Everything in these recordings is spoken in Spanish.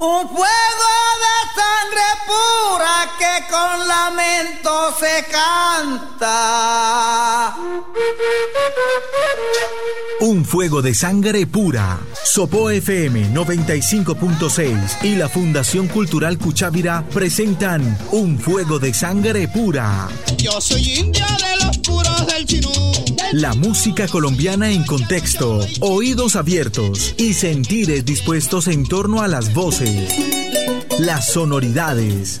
Un fuego de sangre pura que con lamento se canta. Fuego de sangre pura. Sopo FM 95.6 y la Fundación Cultural Cuchávira presentan Un fuego de sangre pura. Yo soy india de los puros del chinú. La música colombiana en contexto, oídos abiertos y sentires dispuestos en torno a las voces, las sonoridades,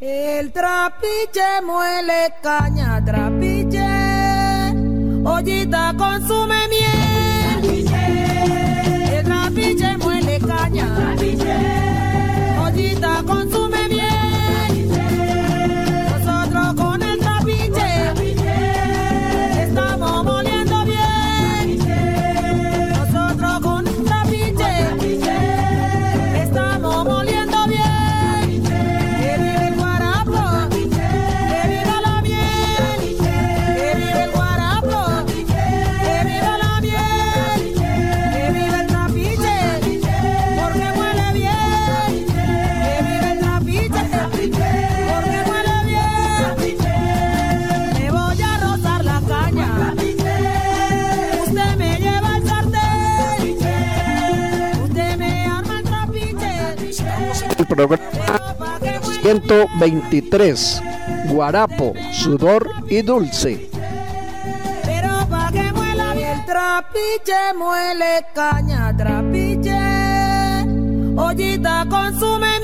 El trapiche muele caña, trapiche, ollita consume miel. 123, Guarapo, Sudor y Dulce. Pero pa' que muela bien trapiche, muele caña, trapiche. Ollita consume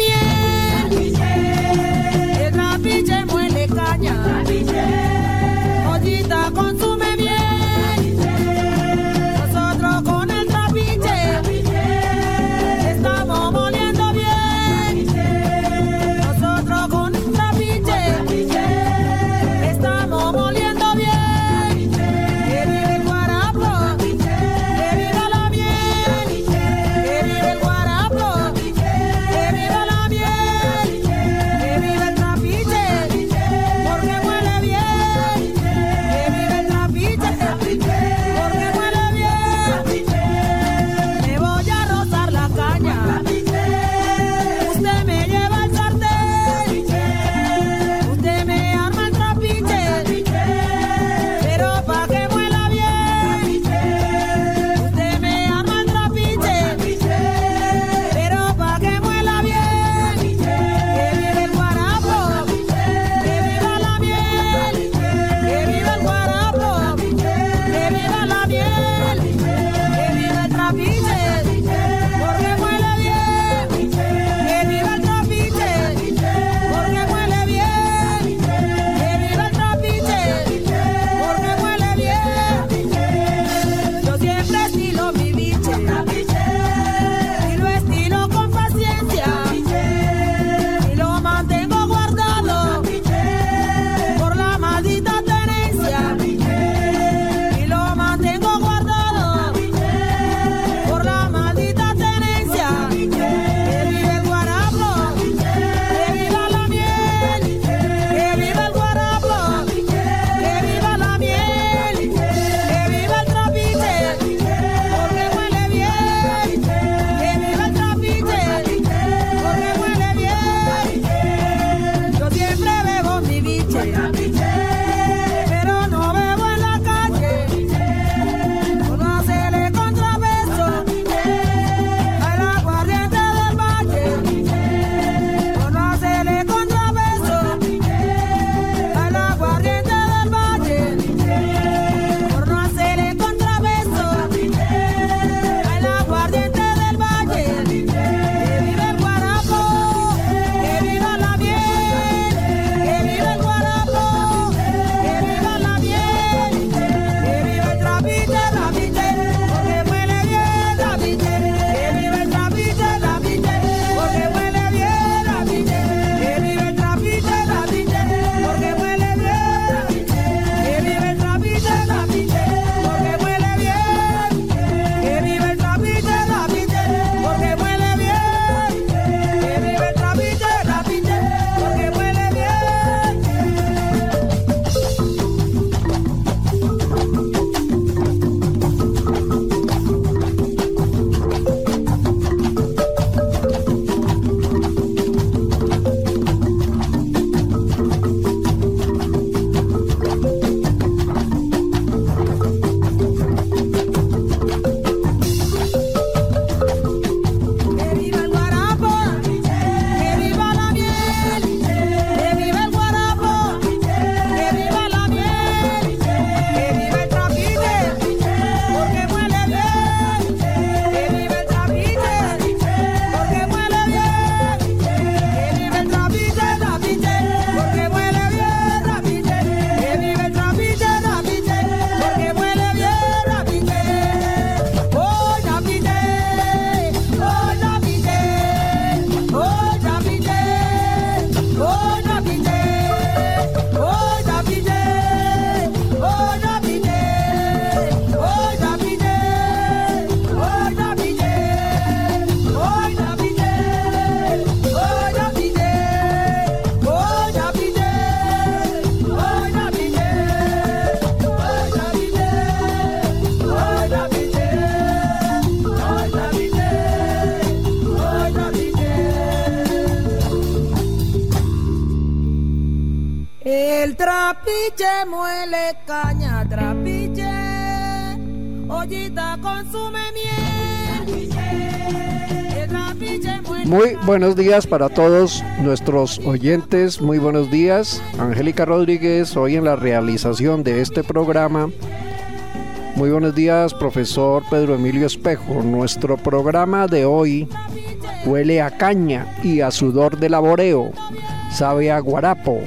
Muy buenos días para todos nuestros oyentes, muy buenos días. Angélica Rodríguez, hoy en la realización de este programa. Muy buenos días, profesor Pedro Emilio Espejo. Nuestro programa de hoy huele a caña y a sudor de laboreo, sabe a guarapo,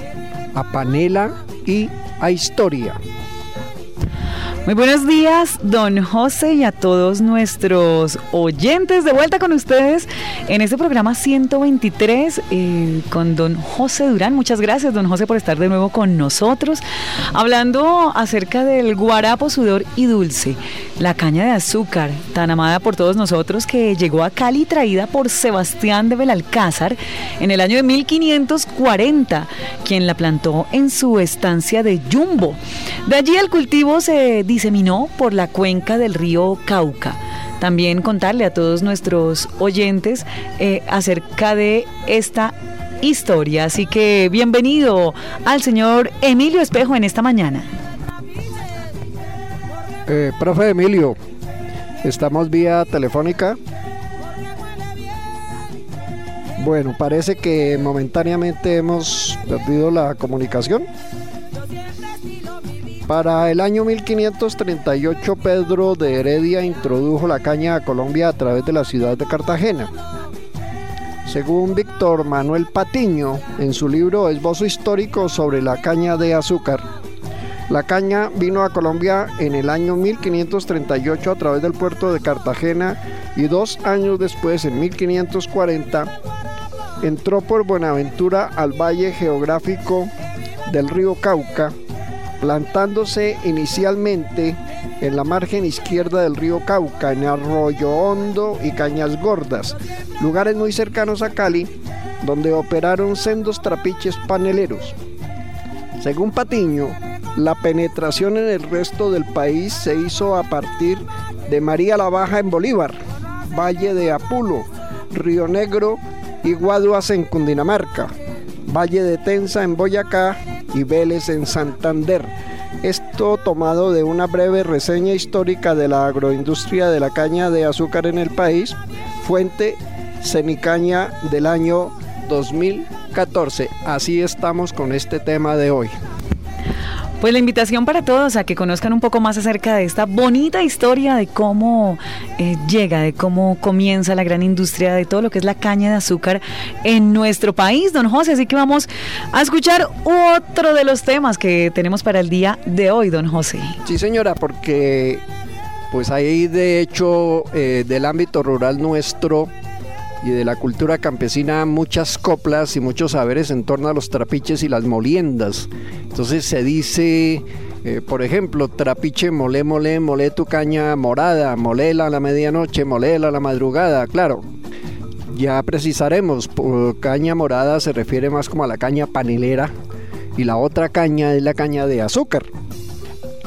a panela y a historia. Muy buenos días, don José, y a todos nuestros oyentes. De vuelta con ustedes en este programa 123 eh, con don José Durán. Muchas gracias, don José, por estar de nuevo con nosotros. Hablando acerca del guarapo, sudor y dulce, la caña de azúcar, tan amada por todos nosotros, que llegó a Cali traída por Sebastián de Belalcázar en el año de 1540, quien la plantó en su estancia de Yumbo. De allí el cultivo se diseminó por la cuenca del río Cauca. También contarle a todos nuestros oyentes eh, acerca de esta historia. Así que bienvenido al señor Emilio Espejo en esta mañana. Eh, profe Emilio, estamos vía telefónica. Bueno, parece que momentáneamente hemos perdido la comunicación. Para el año 1538 Pedro de Heredia introdujo la caña a Colombia a través de la ciudad de Cartagena. Según Víctor Manuel Patiño, en su libro Esbozo histórico sobre la caña de azúcar, la caña vino a Colombia en el año 1538 a través del puerto de Cartagena y dos años después, en 1540, entró por Buenaventura al valle geográfico del río Cauca plantándose inicialmente en la margen izquierda del río Cauca, en Arroyo Hondo y Cañas Gordas, lugares muy cercanos a Cali, donde operaron sendos trapiches paneleros. Según Patiño, la penetración en el resto del país se hizo a partir de María la Baja en Bolívar, Valle de Apulo, Río Negro y Guaduas en Cundinamarca, Valle de Tensa en Boyacá y Vélez en Santander. Esto tomado de una breve reseña histórica de la agroindustria de la caña de azúcar en el país, fuente Cenicaña del año 2014. Así estamos con este tema de hoy. Pues la invitación para todos a que conozcan un poco más acerca de esta bonita historia de cómo eh, llega, de cómo comienza la gran industria de todo lo que es la caña de azúcar en nuestro país, don José. Así que vamos a escuchar otro de los temas que tenemos para el día de hoy, don José. Sí, señora, porque pues hay de hecho eh, del ámbito rural nuestro y de la cultura campesina muchas coplas y muchos saberes en torno a los trapiches y las moliendas. Entonces se dice, eh, por ejemplo, trapiche, mole, mole, mole tu caña morada, molela a la medianoche, molela a la madrugada. Claro, ya precisaremos, caña morada se refiere más como a la caña panelera y la otra caña es la caña de azúcar.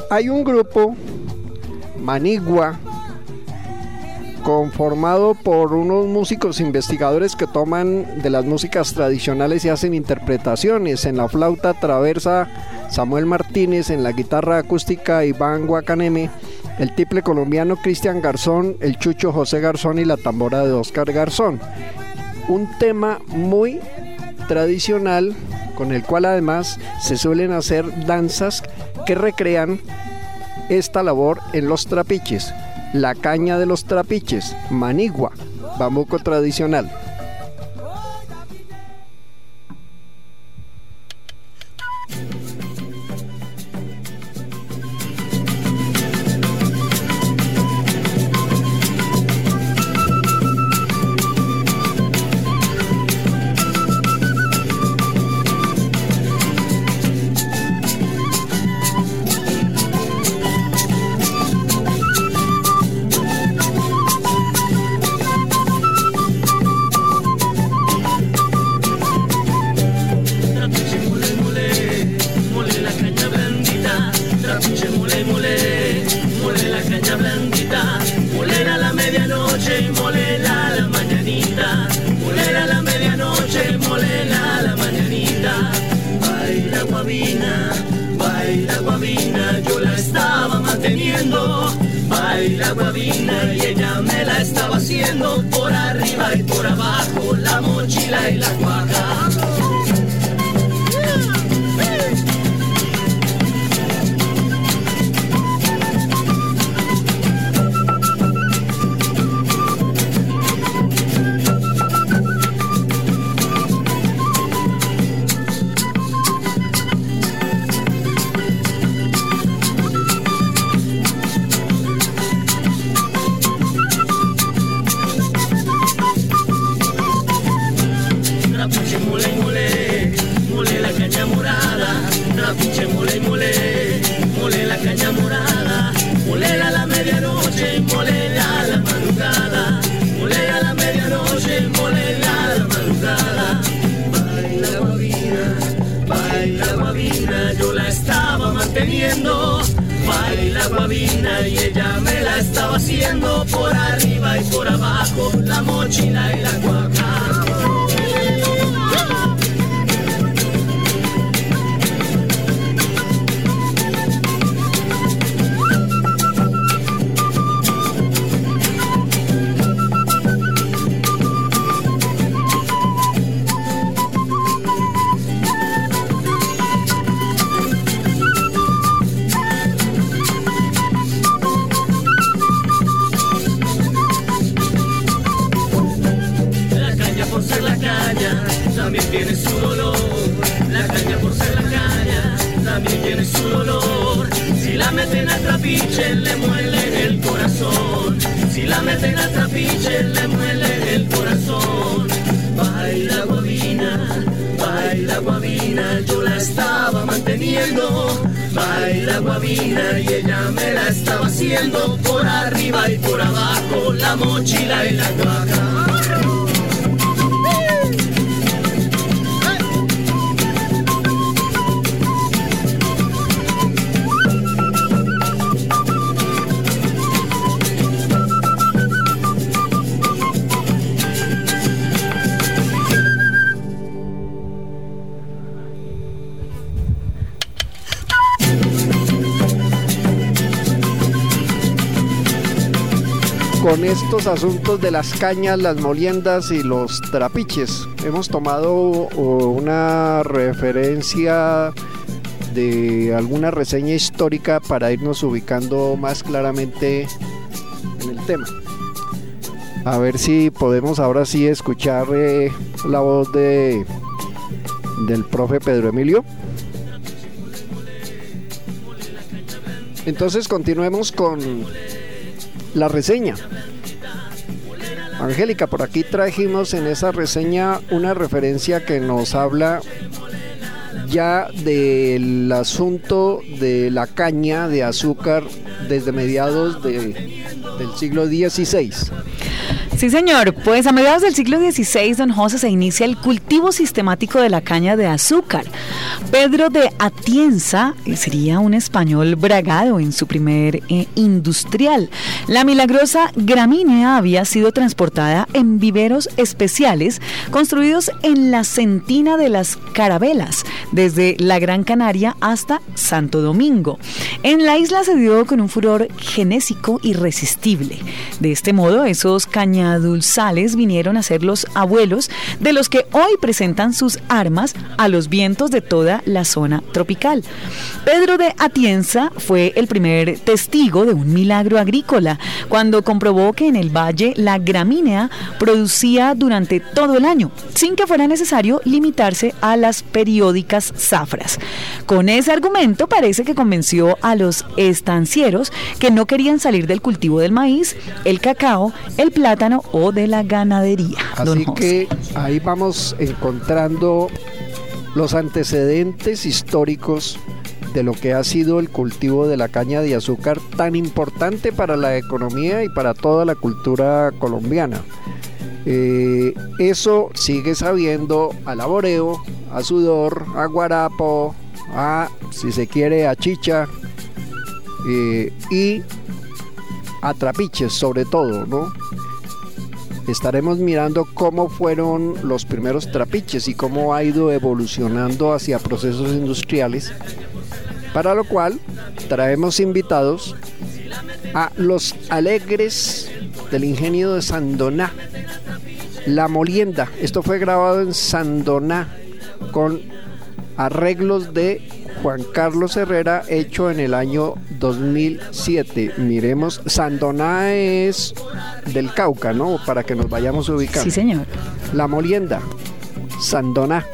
Hay un grupo, Manigua, conformado por unos músicos investigadores que toman de las músicas tradicionales y hacen interpretaciones. En la flauta traversa Samuel Martínez, en la guitarra acústica Iván Guacaneme, el tiple colombiano Cristian Garzón, el chucho José Garzón y la tambora de Oscar Garzón. Un tema muy tradicional con el cual además se suelen hacer danzas que recrean esta labor en los trapiches la caña de los trapiches, manigua, bambuco tradicional. Con estos asuntos de las cañas, las moliendas y los trapiches. Hemos tomado una referencia de alguna reseña histórica para irnos ubicando más claramente en el tema. A ver si podemos ahora sí escuchar eh, la voz de del profe Pedro Emilio. Entonces continuemos con la reseña. Angélica, por aquí trajimos en esa reseña una referencia que nos habla ya del asunto de la caña de azúcar desde mediados de- del siglo XVI. Sí, señor. Pues a mediados del siglo XVI, don José, se inicia el cultivo sistemático de la caña de azúcar. Pedro de Atienza eh, sería un español bragado en su primer eh, industrial. La milagrosa gramínea había sido transportada en viveros especiales construidos en la centina de las carabelas, desde la Gran Canaria hasta Santo Domingo. En la isla se dio con un furor genésico irresistible. De este modo, esos cañadulzales vinieron a ser los abuelos de los que hoy presentan sus armas a los vientos de toda la zona tropical. Pedro de Atienza fue el primer testigo de un milagro agrícola cuando comprobó que en el valle la gramínea producía durante todo el año, sin que fuera necesario limitarse a las periódicas zafras. Con ese argumento parece que convenció a los estancieros que no querían salir del cultivo del maíz, el cacao, el plátano o de la ganadería. Así que ahí vamos encontrando los antecedentes históricos de lo que ha sido el cultivo de la caña de azúcar tan importante para la economía y para toda la cultura colombiana. Eh, eso sigue sabiendo a laboreo, a sudor, a guarapo, a, si se quiere, a chicha eh, y a trapiches sobre todo, ¿no? estaremos mirando cómo fueron los primeros trapiches y cómo ha ido evolucionando hacia procesos industriales, para lo cual traemos invitados a los alegres del ingenio de Sandoná, La Molienda. Esto fue grabado en Sandoná con arreglos de Juan Carlos Herrera hecho en el año 2007. Miremos, Sandoná es del Cauca, ¿no? Para que nos vayamos ubicando. Sí, señor. La Molienda, Sandoná.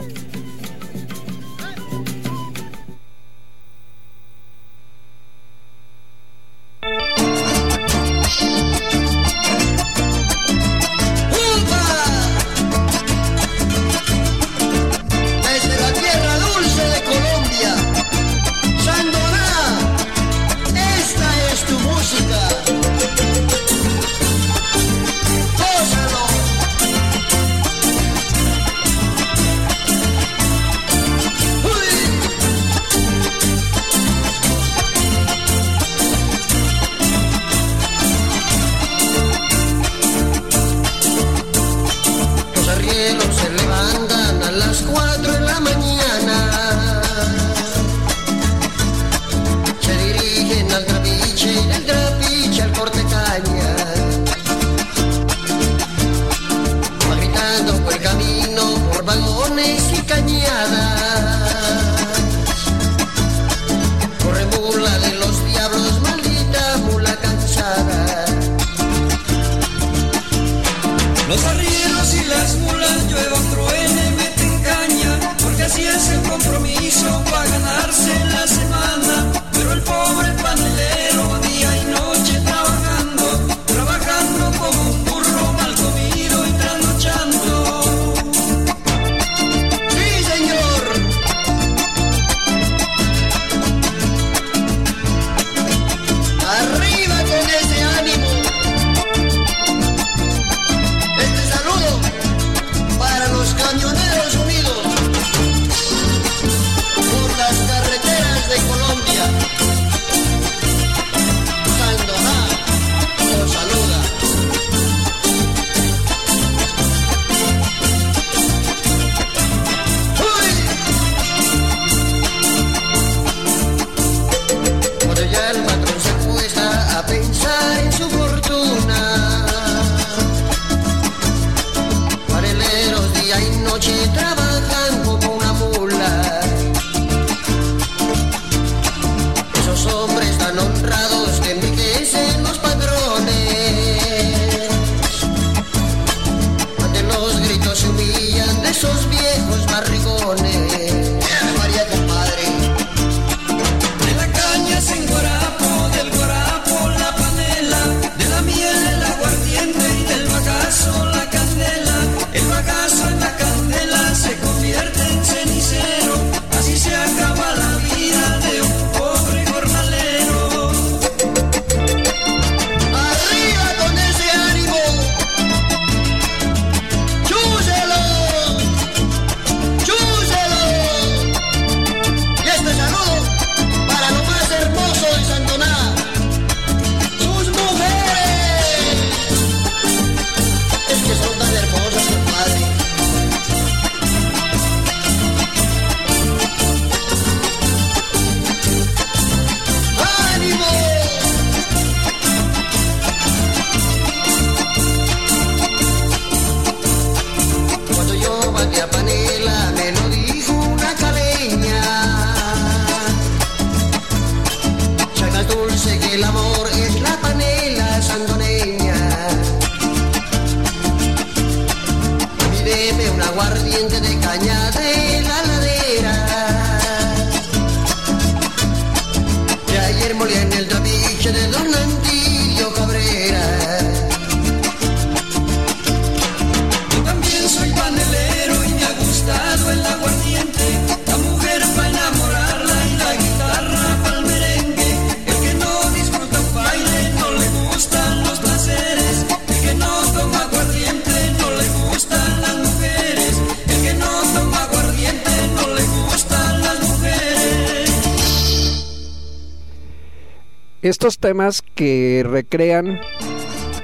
Estos temas que recrean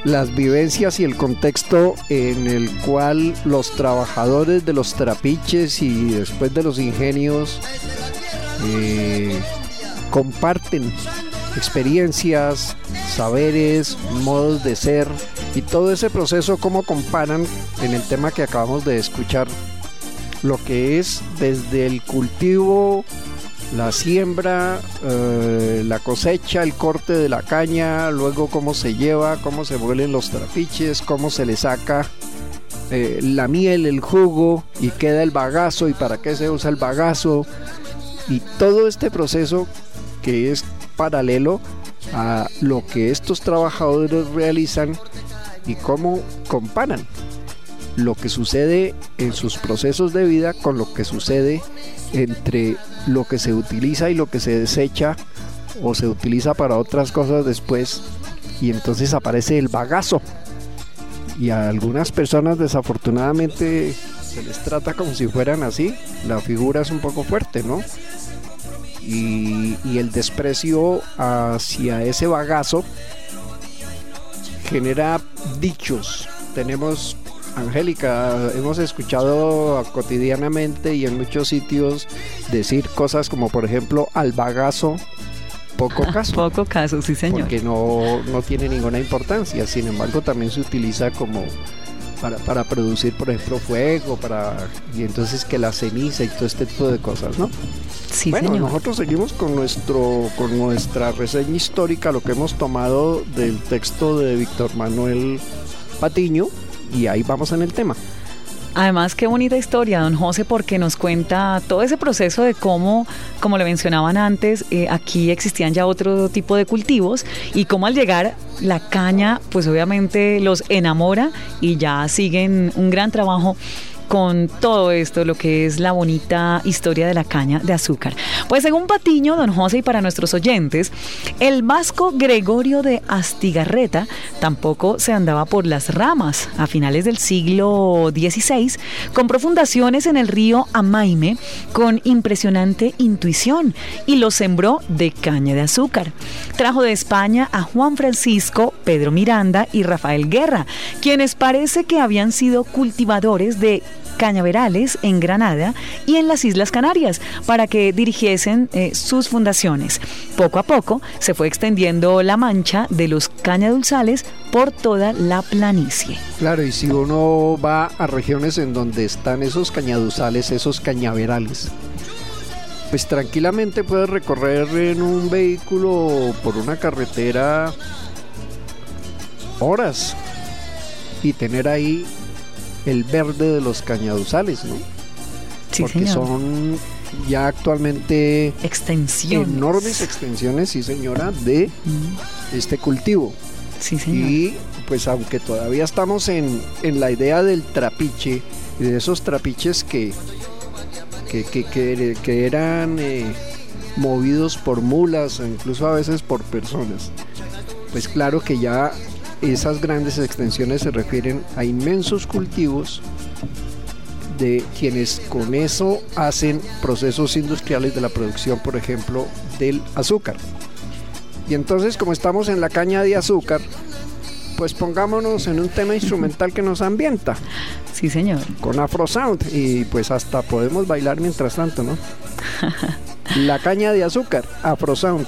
las vivencias y el contexto en el cual los trabajadores de los trapiches y después de los ingenios eh, comparten experiencias, saberes, modos de ser y todo ese proceso cómo comparan en el tema que acabamos de escuchar lo que es desde el cultivo la siembra, eh, la cosecha, el corte de la caña, luego cómo se lleva, cómo se vuelven los trapiches, cómo se le saca eh, la miel, el jugo y queda el bagazo y para qué se usa el bagazo. Y todo este proceso que es paralelo a lo que estos trabajadores realizan y cómo comparan lo que sucede en sus procesos de vida con lo que sucede entre lo que se utiliza y lo que se desecha o se utiliza para otras cosas después y entonces aparece el bagazo. Y a algunas personas desafortunadamente se les trata como si fueran así. La figura es un poco fuerte no y, y el desprecio hacia ese bagazo genera dichos. Tenemos Angélica, hemos escuchado cotidianamente y en muchos sitios decir cosas como por ejemplo al bagazo, poco caso. Poco caso, sí señor. Porque no, no tiene ninguna importancia, sin embargo también se utiliza como para, para producir por ejemplo fuego, para y entonces que la ceniza y todo este tipo de cosas, ¿no? Sí, bueno, señor. nosotros seguimos con nuestro con nuestra reseña histórica, lo que hemos tomado del texto de Víctor Manuel Patiño y ahí vamos en el tema. Además, qué bonita historia, don José, porque nos cuenta todo ese proceso de cómo, como le mencionaban antes, eh, aquí existían ya otro tipo de cultivos y cómo al llegar la caña, pues obviamente los enamora y ya siguen un gran trabajo con todo esto, lo que es la bonita historia de la caña de azúcar. Pues según Patiño, don José, y para nuestros oyentes, el vasco Gregorio de Astigarreta tampoco se andaba por las ramas. A finales del siglo XVI, compró fundaciones en el río Amaime con impresionante intuición y lo sembró de caña de azúcar. Trajo de España a Juan Francisco, Pedro Miranda y Rafael Guerra, quienes parece que habían sido cultivadores de cañaverales en Granada y en las Islas Canarias para que dirigiesen eh, sus fundaciones. Poco a poco se fue extendiendo la mancha de los cañadulzales por toda la planicie. Claro, y si uno va a regiones en donde están esos cañaduzales, esos cañaverales, pues tranquilamente puedes recorrer en un vehículo por una carretera horas y tener ahí el verde de los cañaduzales, ¿no? Sí, Porque señor. son ya actualmente Extensiones. enormes extensiones, sí señora, de Mm, este cultivo. Sí, señor. Y pues aunque todavía estamos en, en la idea del trapiche y de esos trapiches que, que, que, que- que eran eh, movidos por mulas o incluso a veces por personas, pues claro que ya esas grandes extensiones se refieren a inmensos cultivos de quienes con eso hacen procesos industriales de la producción, por ejemplo, del azúcar. Y entonces, como estamos en la caña de azúcar, pues pongámonos en un tema instrumental que nos ambienta, Sí, señor. con Afro Sound, y pues hasta podemos bailar mientras tanto, ¿no? La caña de azúcar, Afro Sound.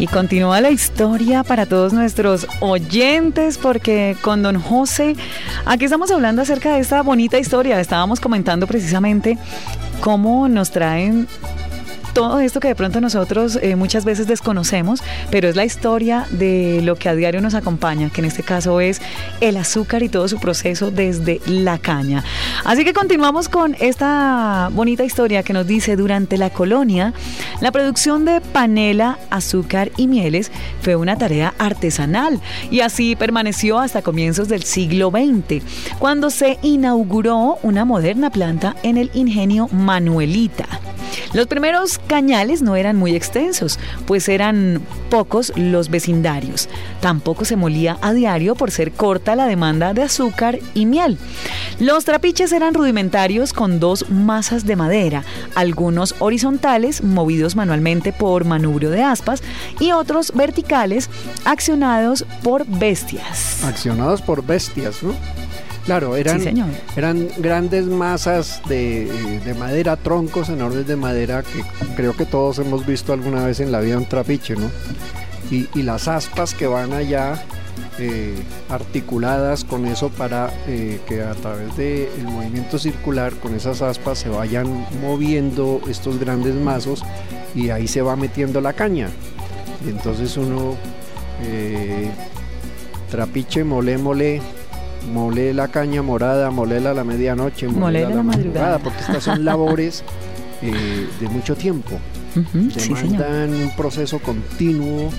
Y continúa la historia para todos nuestros oyentes, porque con don José, aquí estamos hablando acerca de esta bonita historia. Estábamos comentando precisamente cómo nos traen todo esto que de pronto nosotros eh, muchas veces desconocemos, pero es la historia de lo que a diario nos acompaña, que en este caso es el azúcar y todo su proceso desde la caña. Así que continuamos con esta bonita historia que nos dice durante la colonia, la producción de panela, azúcar y mieles fue una tarea artesanal y así permaneció hasta comienzos del siglo XX, cuando se inauguró una moderna planta en el ingenio Manuelita. Los primeros cañales no eran muy extensos, pues eran pocos los vecindarios. Tampoco se molía a diario por ser corta la demanda de azúcar y miel. Los trapiches eran rudimentarios con dos masas de madera, algunos horizontales movidos manualmente por manubrio de aspas y otros verticales accionados por bestias. Accionados por bestias, ¿no? Claro, eran, eran grandes masas de, de, madera, troncos enormes de madera que creo que todos hemos visto alguna vez en la vida un trapiche, ¿no? Y, y las aspas que van allá eh, articuladas con eso para eh, que a través del movimiento circular, con esas aspas se vayan moviendo estos grandes mazos y ahí se va metiendo la caña. Y entonces uno eh, trapiche, mole, mole, mole la caña morada, molela a la medianoche, molela a la, madrugada, porque estas son labores eh, de mucho tiempo. Demandan un proceso continuo,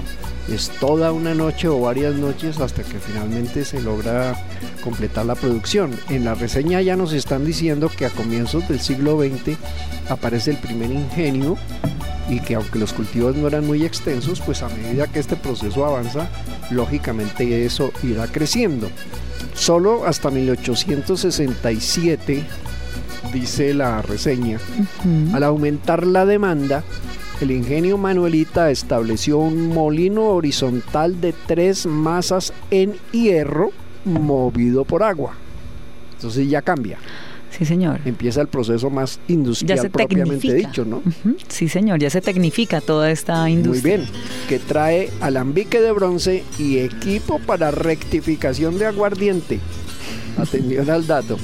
es toda una noche o varias noches hasta que finalmente se logra completar la producción. En la reseña ya nos están diciendo que a comienzos del siglo XX aparece el primer ingenio y que aunque los cultivos no eran muy extensos, pues a medida que este proceso avanza, lógicamente eso irá creciendo. Solo hasta 1867, dice la reseña, al aumentar la demanda, el ingenio Manuelita estableció un molino horizontal de tres masas en hierro movido por agua. Entonces ya cambia. Sí, señor. Empieza el proceso más industrial propiamente dicho, ¿no? Sí, señor, ya se tecnifica toda esta industria. Muy bien, que trae alambique de bronce y equipo para rectificación de aguardiente. Atención al dato.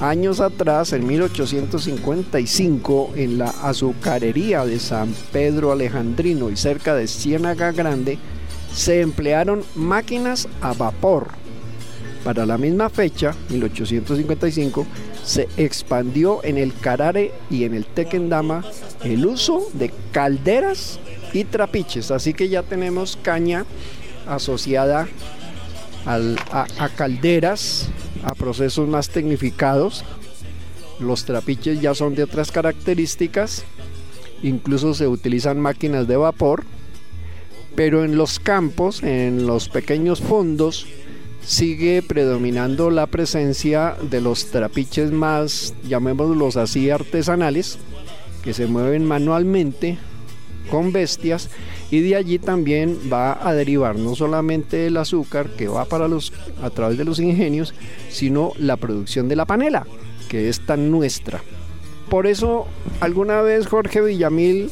Años atrás, en 1855, en la azucarería de San Pedro Alejandrino y cerca de Ciénaga Grande, se emplearon máquinas a vapor. Para la misma fecha, 1855, se expandió en el Carare y en el Tequendama el uso de calderas y trapiches. Así que ya tenemos caña asociada a, calderas, a procesos más tecnificados. Los trapiches ya son de otras características. Incluso se utilizan máquinas de vapor. Pero en los campos, en los pequeños fondos, sigue predominando la presencia de los trapiches más, llamémoslos así, artesanales, que se mueven manualmente con bestias y de allí también va a derivar no solamente el azúcar que va para los a través de los ingenios, sino la producción de la panela, que es tan nuestra. Por eso alguna vez Jorge Villamil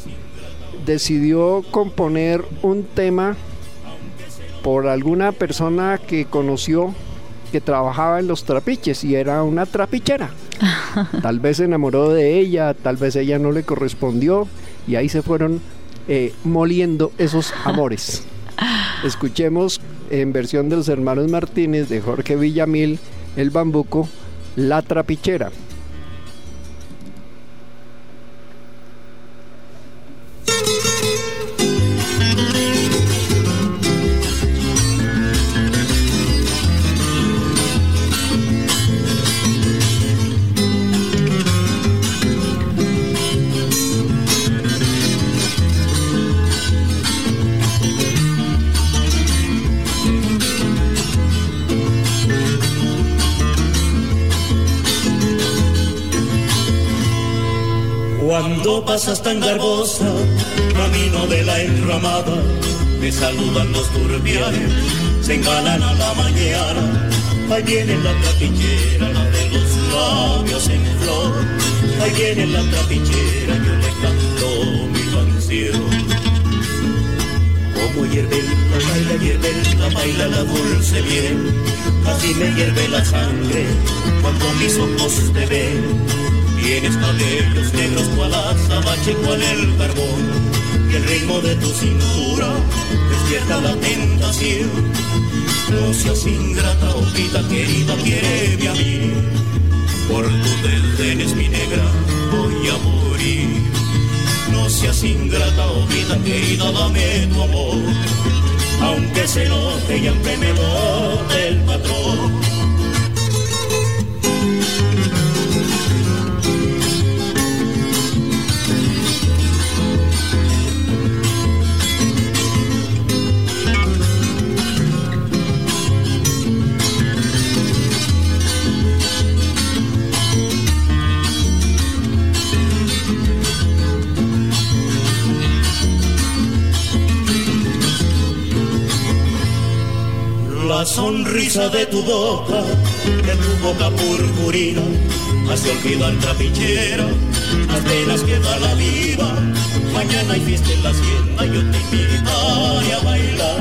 decidió componer un tema por alguna persona que conoció que trabajaba en los trapiches y era una trapichera. Tal vez se enamoró de ella, tal vez ella no le correspondió y ahí se fueron eh, moliendo esos amores. Escuchemos en versión de los hermanos Martínez de Jorge Villamil, El Bambuco, La Trapichera. Tan garbosa, camino de la enramada, me saludan los turbiales, se engalan a la mañana, ahí viene la trapichera, la de los labios en flor, ahí viene la trapichera, yo le canto mi canción. Como baila la dulce miel, así me hierve la sangre cuando mis ojos te ven. Tienes cabellos negros cual azabache, cual el carbón, y el ritmo de tu cintura despierta la tentación. No seas ingrata, hojita querida, quiere a mí. Por tu desdenes, mi negra, voy a morir. No seas ingrata, hojita querida, dame tu amor. Aunque se note y aunque me el patrón. La sonrisa de tu boca, de tu boca purpurina, hace olvidar trapichera, las penas que da la vida. Mañana hay fiesta en la hacienda, yo te invitaré a bailar,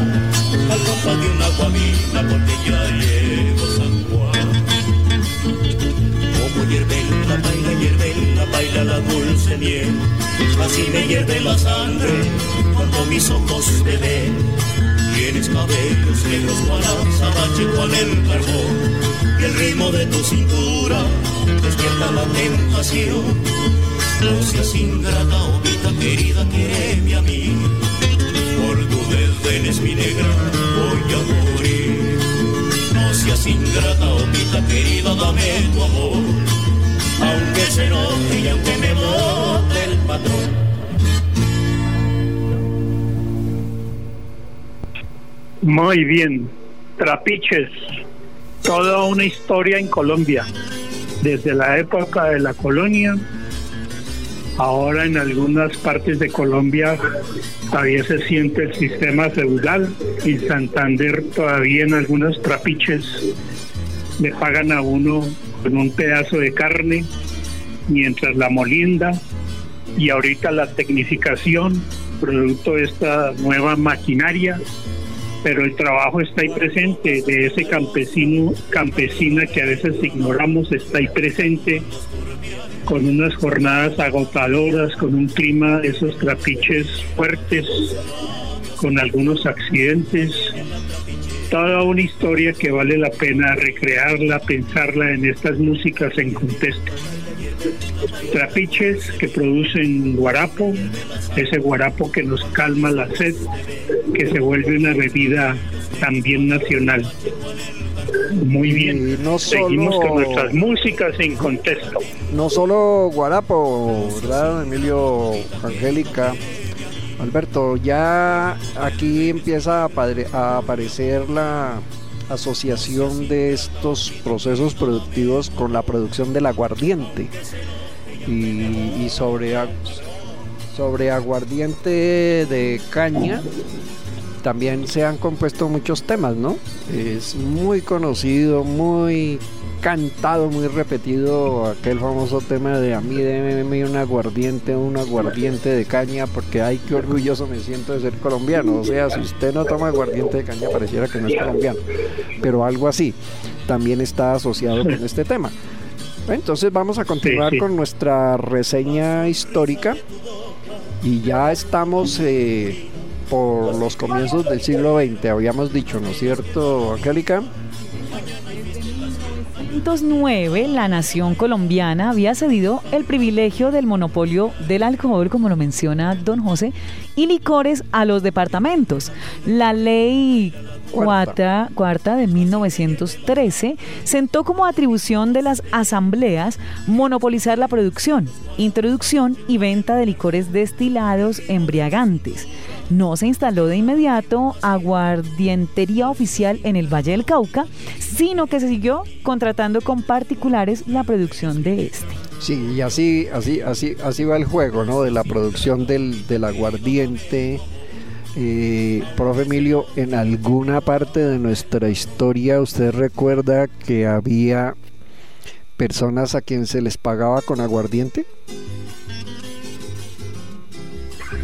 al compás de una guamina, porque ya llegó San Juan. Como hierve la baila, hierve la baila la dulce miel, así me hierve la sangre, cuando mis ojos te ven Tienes cabellos negros cual azabache, cual el carbón. Y el ritmo de tu cintura despierta la tentación. No seas ingrata, ovita querida, quereme a mí. Por tu desdén es mi negra, voy a morir. No seas ingrata, ovita querida, dame tu amor. Aunque se note y aunque me bote Muy bien, Trapiches, toda una historia en Colombia, desde la época de la colonia, ahora en algunas partes de Colombia todavía se siente el sistema feudal, en Santander todavía en algunos trapiches le pagan a uno con un pedazo de carne mientras la molinda y ahorita la tecnificación producto de esta nueva maquinaria pero el trabajo está ahí presente, de ese campesino, campesina que a veces ignoramos, está ahí presente, con unas jornadas agotadoras, con un clima de esos trapiches fuertes, con algunos accidentes, toda una historia que vale la pena recrearla, pensarla en estas músicas en contexto. Trapiches que producen guarapo, ese guarapo que nos calma la sed, que se vuelve una bebida también nacional. Muy bien, no seguimos con nuestras músicas en contexto. No solo guarapo, ¿verdad, Emilio Angélica? Alberto, ya aquí empieza a aparecer la asociación de estos procesos productivos con la producción del aguardiente y, sobre, sobre aguardiente de caña también se han compuesto muchos temas, ¿no? Es muy conocido, muy cantado, muy repetido aquel famoso tema de a mí déme un aguardiente, un aguardiente de caña, porque ay, qué orgulloso me siento de ser colombiano. O sea, si usted no toma aguardiente de caña, pareciera que no es colombiano. Pero algo así también está asociado con este tema. Entonces vamos a continuar con nuestra reseña histórica y ya estamos eh, por los comienzos del siglo XX, habíamos dicho, ¿no es cierto, Angélica? 1909, la nación colombiana había cedido el privilegio del monopolio del alcohol, como lo menciona don José, y licores a los departamentos. La ley cuarta, cuarta de 1913 sentó como atribución de las asambleas monopolizar la producción, introducción y venta de licores destilados embriagantes no se instaló de inmediato aguardientería oficial en el Valle del Cauca, sino que se siguió contratando con particulares la producción de este. Sí, y así, así, así, así va el juego, ¿no? De la producción del, aguardiente. Eh, profe Emilio, en alguna parte de nuestra historia usted recuerda que había personas a quien se les pagaba con aguardiente?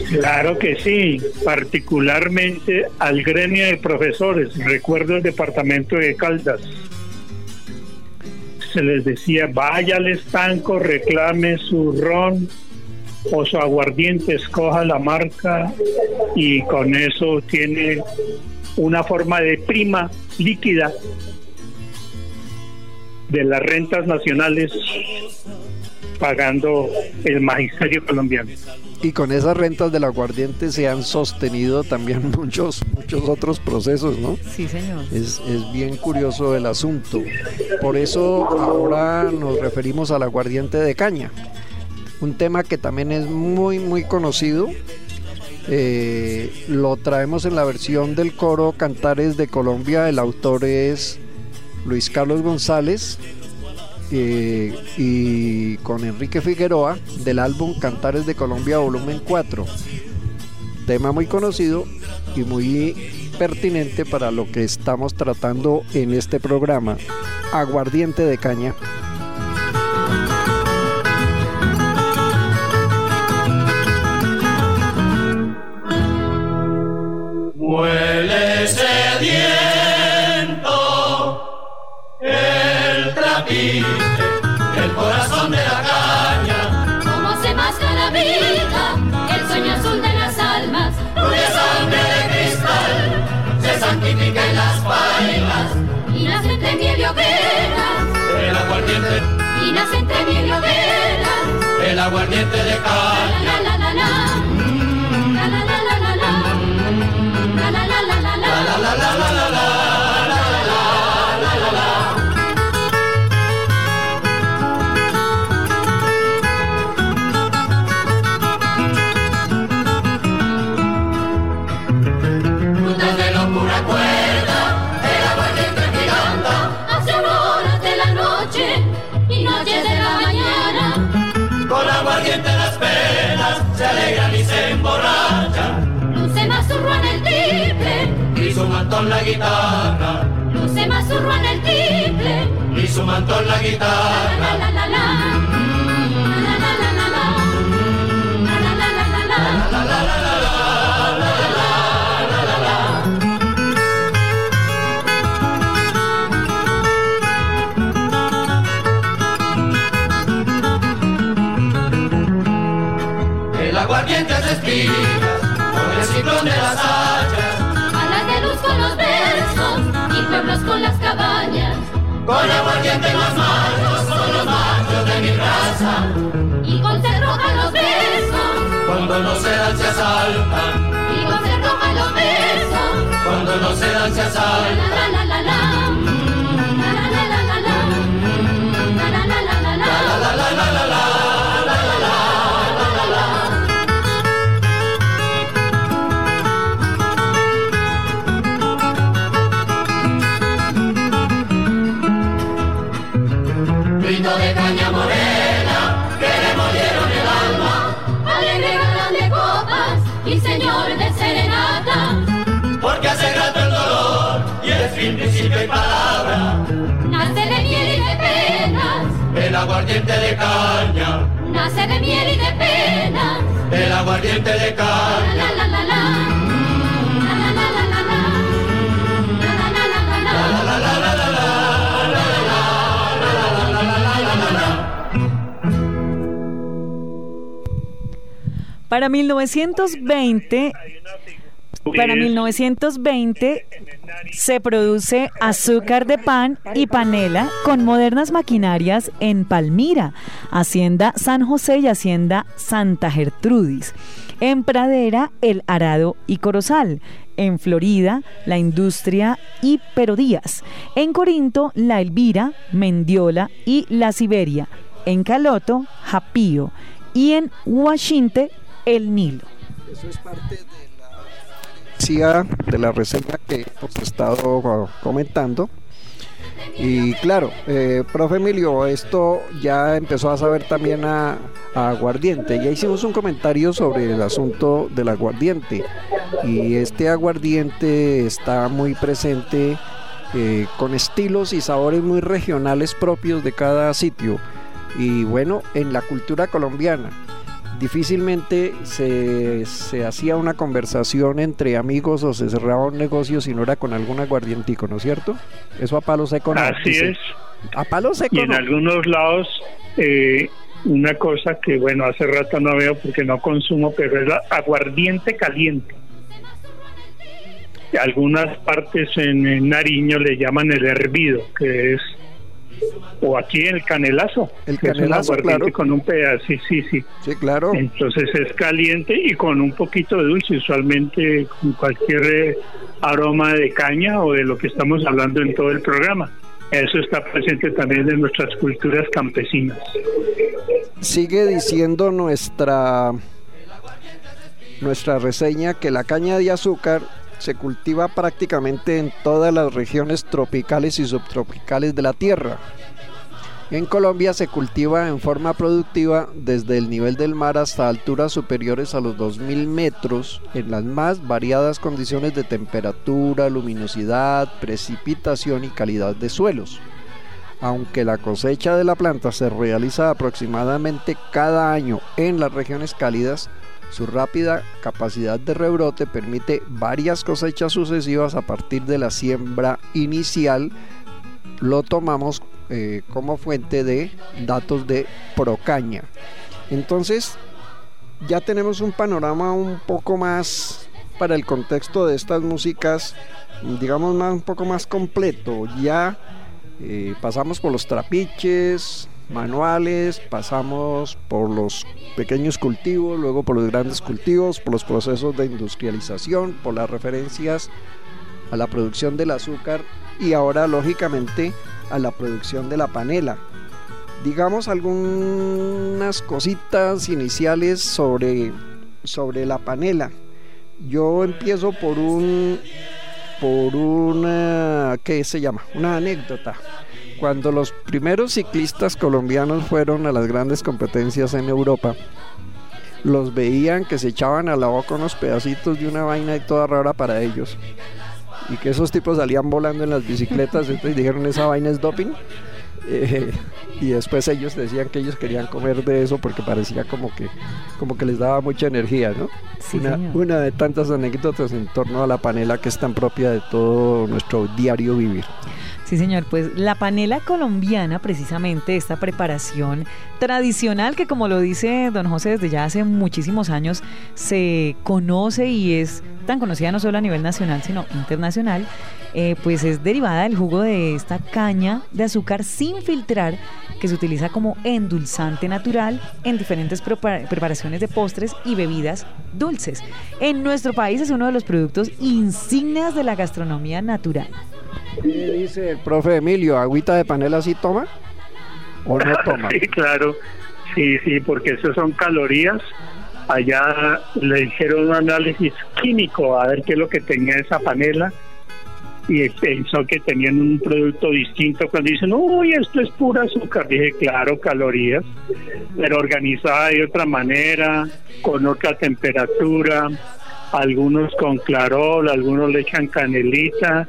Claro que sí, particularmente al gremio de profesores. Recuerdo el departamento de Caldas. Se les decía, vaya al estanco, reclame su ron o su aguardiente, escoja la marca y con eso tiene una forma de prima líquida de las rentas nacionales pagando el magisterio colombiano. Y con esas rentas del aguardiente se han sostenido también muchos, muchos otros procesos, ¿no? Sí, señor. Es, es bien curioso el asunto. Por eso ahora nos referimos al aguardiente de caña. Un tema que también es muy, muy conocido. Eh, lo traemos en la versión del coro Cantares de Colombia. El autor es Luis Carlos González eh, y con Enrique Figueroa del álbum Cantares de Colombia volumen 4. Tema muy conocido y muy pertinente para lo que estamos tratando en este programa. Aguardiente de caña. Entre miel y. El aguardiente, Y nace entre miel y el aguardiente de caña. La la. La mantón la guitarra, Luce más en el triple. y su mantón la La guitarra. la la la. La con aguardiente en las manos, son los machos de mi raza. Y con sed roja los besos. Cuando no se dan se asaltan, Y con sed roja los besos. cuando no se dan se asaltan. la la la la. La aguardiente de caña, Nace de miel y de penas. el aguardiente de caña. La la la la la. Para 1920, para 1920 se produce azúcar de pan y panela con modernas maquinarias en Palmira, Hacienda San José y Hacienda Santa Gertrudis. En Pradera, el arado y corozal. En Florida, la industria y Díaz. En Corinto, la Elvira, Mendiola y la Siberia. En Caloto, Japío. Y en Washington, el Nilo. Eso es parte de la de la reseña que hemos estado uh, comentando. Y claro, eh, profe Emilio, esto ya empezó a saber también a, a aguardiente. Ya hicimos un comentario sobre el asunto del aguardiente. Y este aguardiente está muy presente eh, con estilos y sabores muy regionales propios de cada sitio. Y bueno, en la cultura colombiana difícilmente se, se hacía una conversación entre amigos o se cerraba un negocio si no era con algún aguardientico, ¿no es cierto? Eso a palo seco no. Así dice. es. A palo seco Y en no. algunos lados, eh, una cosa que, bueno, hace rato no veo porque no consumo, pero es la aguardiente caliente. Algunas partes en, en Nariño le llaman el hervido, que es, o aquí el canelazo. El que es un canelazo, claro. con un pedazo, sí, sí, sí. Sí, claro. Entonces es caliente y con un poquito de dulce, usualmente con cualquier eh, aroma de caña o de lo que estamos hablando en todo el programa. Eso está presente también en nuestras culturas campesinas. Sigue diciendo nuestra nuestra reseña que la caña de azúcar se cultiva prácticamente en todas las regiones tropicales y subtropicales de la Tierra. En Colombia se cultiva en forma productiva desde el nivel del mar hasta alturas superiores a los 2.000 metros en las más variadas condiciones de temperatura, luminosidad, precipitación y calidad de suelos. Aunque la cosecha de la planta se realiza aproximadamente cada año en las regiones cálidas, su rápida capacidad de rebrote permite varias cosechas sucesivas a partir de la siembra inicial. Lo tomamos eh, como fuente de datos de Procaña. Entonces, ya tenemos un panorama un poco más para el contexto de estas músicas, digamos más un poco más completo. Ya eh, pasamos por los trapiches manuales, pasamos por los pequeños cultivos, luego por los grandes cultivos, por los procesos de industrialización, por las referencias a la producción del azúcar y ahora lógicamente a la producción de la panela. Digamos algunas cositas iniciales sobre, sobre la panela. Yo empiezo por un por una ¿qué se llama? Una anécdota. Cuando los primeros ciclistas colombianos fueron a las grandes competencias en Europa, los veían que se echaban a la boca unos pedacitos de una vaina y toda rara para ellos. Y que esos tipos salían volando en las bicicletas, entonces dijeron esa vaina es doping. Eh, y después ellos decían que ellos querían comer de eso porque parecía como que, como que les daba mucha energía, ¿no? Sí, una, una de tantas anécdotas en torno a la panela que es tan propia de todo nuestro diario vivir. Sí, señor, pues la panela colombiana, precisamente esta preparación tradicional que como lo dice don José desde ya hace muchísimos años se conoce y es tan conocida no solo a nivel nacional sino internacional, eh, pues es derivada del jugo de esta caña de azúcar sin filtrar que se utiliza como endulzante natural en diferentes prepa- preparaciones de postres y bebidas dulces. En nuestro país es uno de los productos insignias de la gastronomía natural. ¿Qué dice el profe Emilio? ¿Agüita de panela sí toma? ¿O no toma? Sí, claro. Sí, sí, porque eso son calorías. Allá le hicieron un análisis químico a ver qué es lo que tenía esa panela y pensó que tenían un producto distinto. Cuando dicen, uy, esto es pura azúcar, dije, claro, calorías, pero organizada de otra manera, con otra temperatura, algunos con clarol, algunos le echan canelita.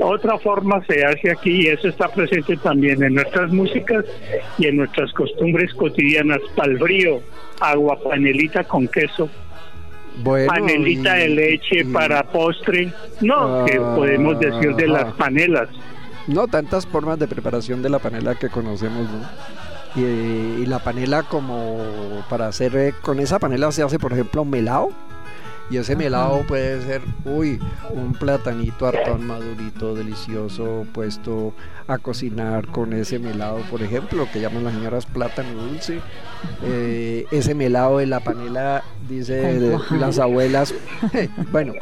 Otra forma se hace aquí y eso está presente también en nuestras músicas y en nuestras costumbres cotidianas. Pal frío, agua panelita con queso, Bueno, panelita de leche para postre. No, que podemos decir de las panelas. No, tantas formas de preparación de la panela que conocemos, ¿no? Y, y la panela como para hacer, eh, con esa panela se hace, por ejemplo, melado. Y ese melado puede ser, uy, un platanito hartón madurito, delicioso, puesto a cocinar con ese melado, por ejemplo, que llaman las señoras plátano dulce. Eh, ese melado de la panela, dice las abuelas, bueno,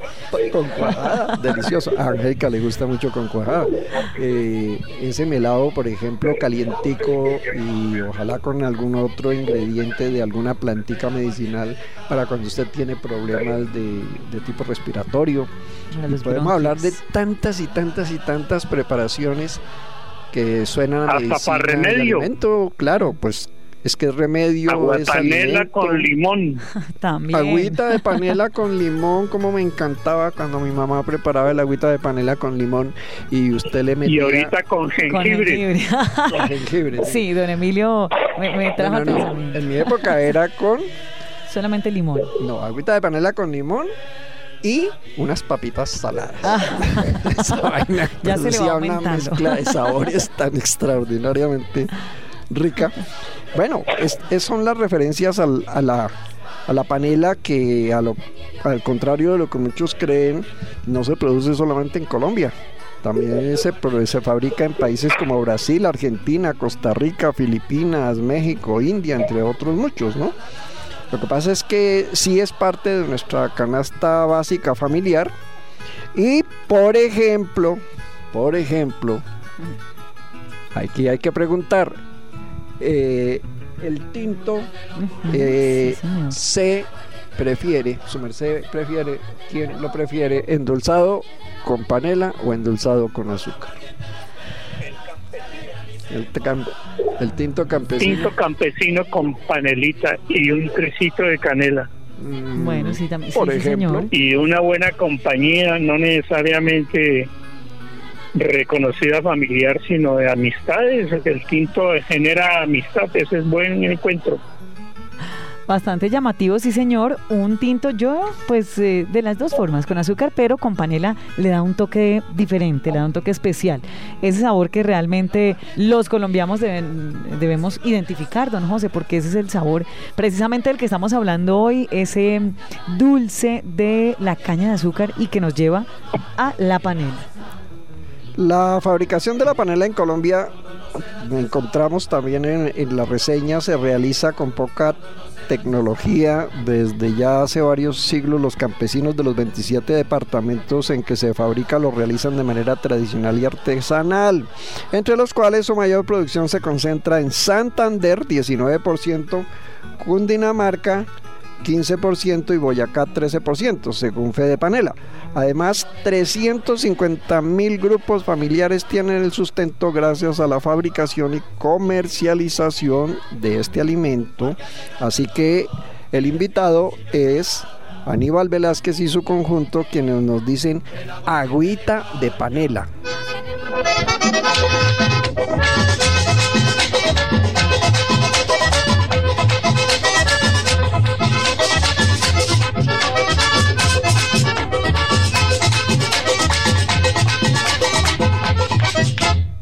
con cuajada, delicioso. A Angélica le gusta mucho con cuajada. Eh, ese melado, por ejemplo, calientico y ojalá con algún otro ingrediente de alguna plantica medicinal para cuando usted tiene problemas de, de tipo respiratorio. Y podemos hablar de tantas y tantas y tantas preparaciones que suenan a Hasta medicina pa' y remedio. alimento, claro, pues es que es remedio, Agua panela con limón. También. Agüita de panela con limón, como me encantaba cuando mi mamá preparaba el agüita de panela con limón y usted le metía Y ahorita con Con jengibre. con jengibre. sí, don Emilio me, me trajo No, no, no. pensamiento. En mi época era con Solamente limón. No, agüita de panela con limón y unas papitas saladas. Esa vaina Ah. Ya se le va producía una mezcla de sabores tan extraordinariamente rica. Bueno, es- es- son las referencias al- a, la, a la panela que a lo- al contrario de lo que muchos creen, no se produce solamente en Colombia. También se, se fabrica en países como Brasil, Argentina, Costa Rica, Filipinas, México, India, entre otros muchos, ¿no? Lo que pasa es que sí es parte de nuestra canasta básica familiar. Y por ejemplo, por ejemplo, aquí hay que preguntar, eh, el tinto eh, sí, se prefiere, su merced prefiere, ¿quién lo prefiere? ¿Endulzado con panela o endulzado con azúcar? El, cam- el tinto campesino. Tinto campesino con panelita y un trecito de canela. mm, Bueno, sí, también. Por sí, ejemplo. señor. Y una buena compañía, no necesariamente reconocida familiar, sino de amistades. El tinto genera amistad, ese es buen encuentro. Bastante llamativo, sí señor. Un tinto, yo pues eh, de las dos formas, con azúcar, pero con panela le da un toque diferente, le da un toque especial. Ese sabor que realmente los colombianos debemos identificar, don José, porque ese es el sabor precisamente del que estamos hablando hoy, ese dulce de la caña de azúcar y que nos lleva a la panela. La fabricación de la panela en Colombia, encontramos también en la reseña, se realiza con poca tecnología. Desde ya hace varios siglos los campesinos de los 27 departamentos en que se fabrica lo realizan de manera tradicional y artesanal, entre los cuales su mayor producción se concentra en Santander, 19%, Cundinamarca, 15% y Boyacá 13%, según Fede Panela. Además, 350 mil grupos familiares tienen el sustento gracias a la fabricación y comercialización de este alimento. Así que el invitado es Aníbal Velázquez y su conjunto, quienes nos dicen agüita de panela.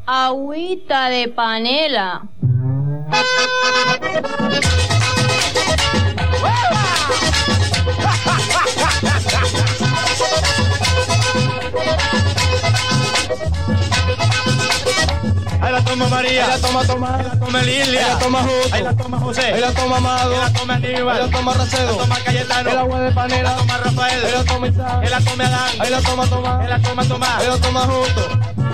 Agüita de panela. Ahí la toma María, ahí la toma Tomás, ahí la toma Lilia, ahí la toma Justo, ahí la toma José, ahí la toma Amado, ahí la toma Aníbal, ahí la toma Racedo, ahí la toma Cayetano, el agua de panela, ahí la toma Rafael, ahí la toma Isaac, ahí la toma Adán, ahí la toma Tomás, ahí la toma Tomás, ahí la toma Justo.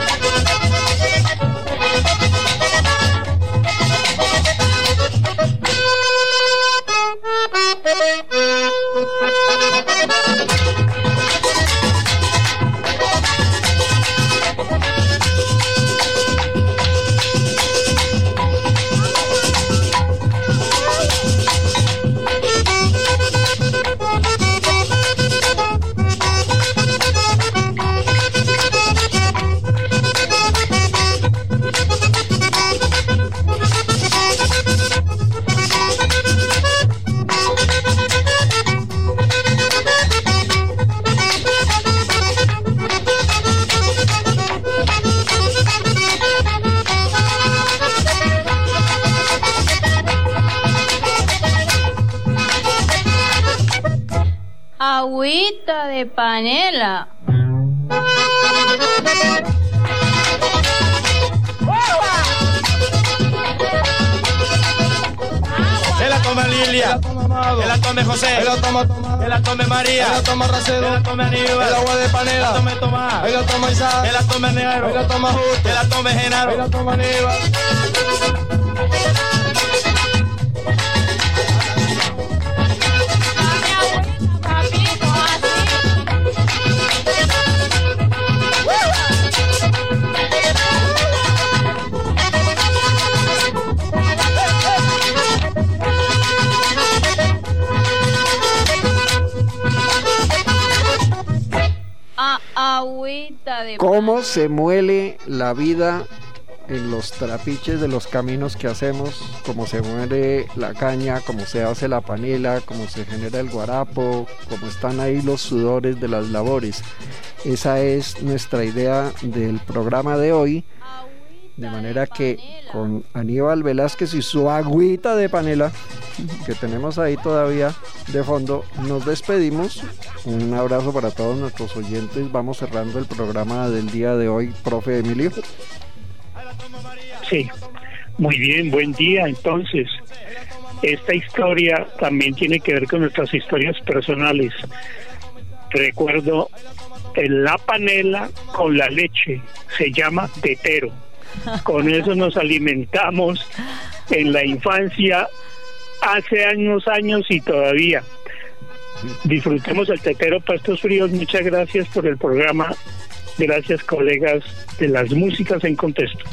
La toma Racedo, él la toma Aníbal, el agua de panela, la toma Tomás, la toma Isaac, él la toma Negro, él la toma Justo, él la toma Genaro, él la toma Aníbal. ¿Cómo se muele la vida en los trapiches de los caminos que hacemos, cómo se muere la caña, cómo se hace la panela, cómo se genera el guarapo, cómo están ahí los sudores de las labores. Esa es nuestra idea del programa de hoy. De manera que con Aníbal Velázquez y su agüita de panela, que tenemos ahí todavía de fondo, nos despedimos. Un abrazo para todos nuestros oyentes. Vamos cerrando el programa del día de hoy, profe Emilio. Sí, muy bien, buen día. Entonces, esta historia también tiene que ver con nuestras historias personales. Recuerdo en la panela con la leche, se llama tetero. Con eso nos alimentamos en la infancia hace años, años y todavía. Disfrutemos el tetero para estos fríos. Muchas gracias por el programa. Gracias, colegas de las músicas en contexto.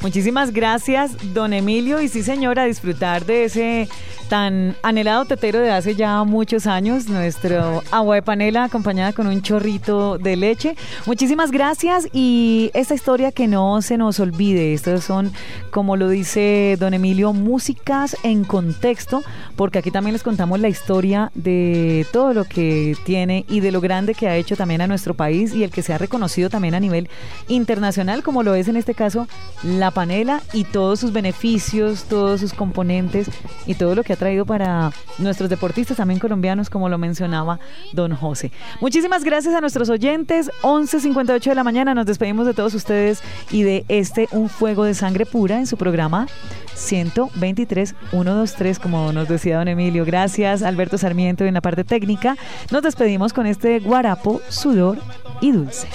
Muchísimas gracias, don Emilio. Y sí, señora, disfrutar de ese tan anhelado tetero de hace ya muchos años, nuestro agua de panela acompañada con un chorrito de leche. Muchísimas gracias y esta historia que no se nos olvide, estas son, como lo dice don Emilio, músicas en contexto, porque aquí también les contamos la historia de todo lo que tiene y de lo grande que ha hecho también a nuestro país y el que se ha reconocido también a nivel internacional, como lo es en este caso la panela y todos sus beneficios, todos sus componentes y todo lo que ha traído para nuestros deportistas también colombianos, como lo mencionaba don José. Muchísimas gracias a nuestros oyentes. 11.58 de la mañana nos despedimos de todos ustedes y de este Un Fuego de Sangre Pura en su programa 123 123, como nos decía don Emilio. Gracias, Alberto Sarmiento, en la parte técnica. Nos despedimos con este guarapo, sudor y dulce.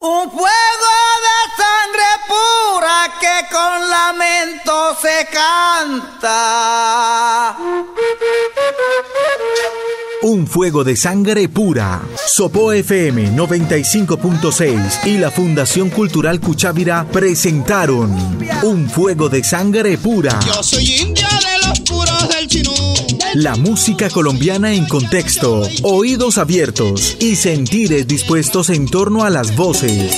Un fuego de sangre pura que con lamento se canta. Un fuego de sangre pura. Sopo FM 95.6 y la Fundación Cultural Cuchávira presentaron Un fuego de sangre pura. Yo soy india de los puros del chinú. La música colombiana en contexto, oídos abiertos y sentires dispuestos en torno a las voces,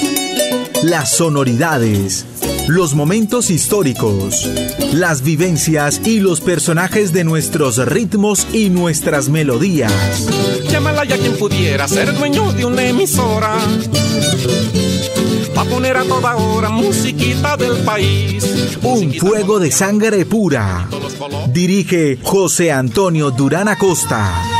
las sonoridades, los momentos históricos, las vivencias y los personajes de nuestros ritmos y nuestras melodías. Llámala ya quien pudiera ser dueño de una emisora. A poner a toda hora musiquita del país. Un fuego de sangre pura. Dirige José Antonio Durán Acosta.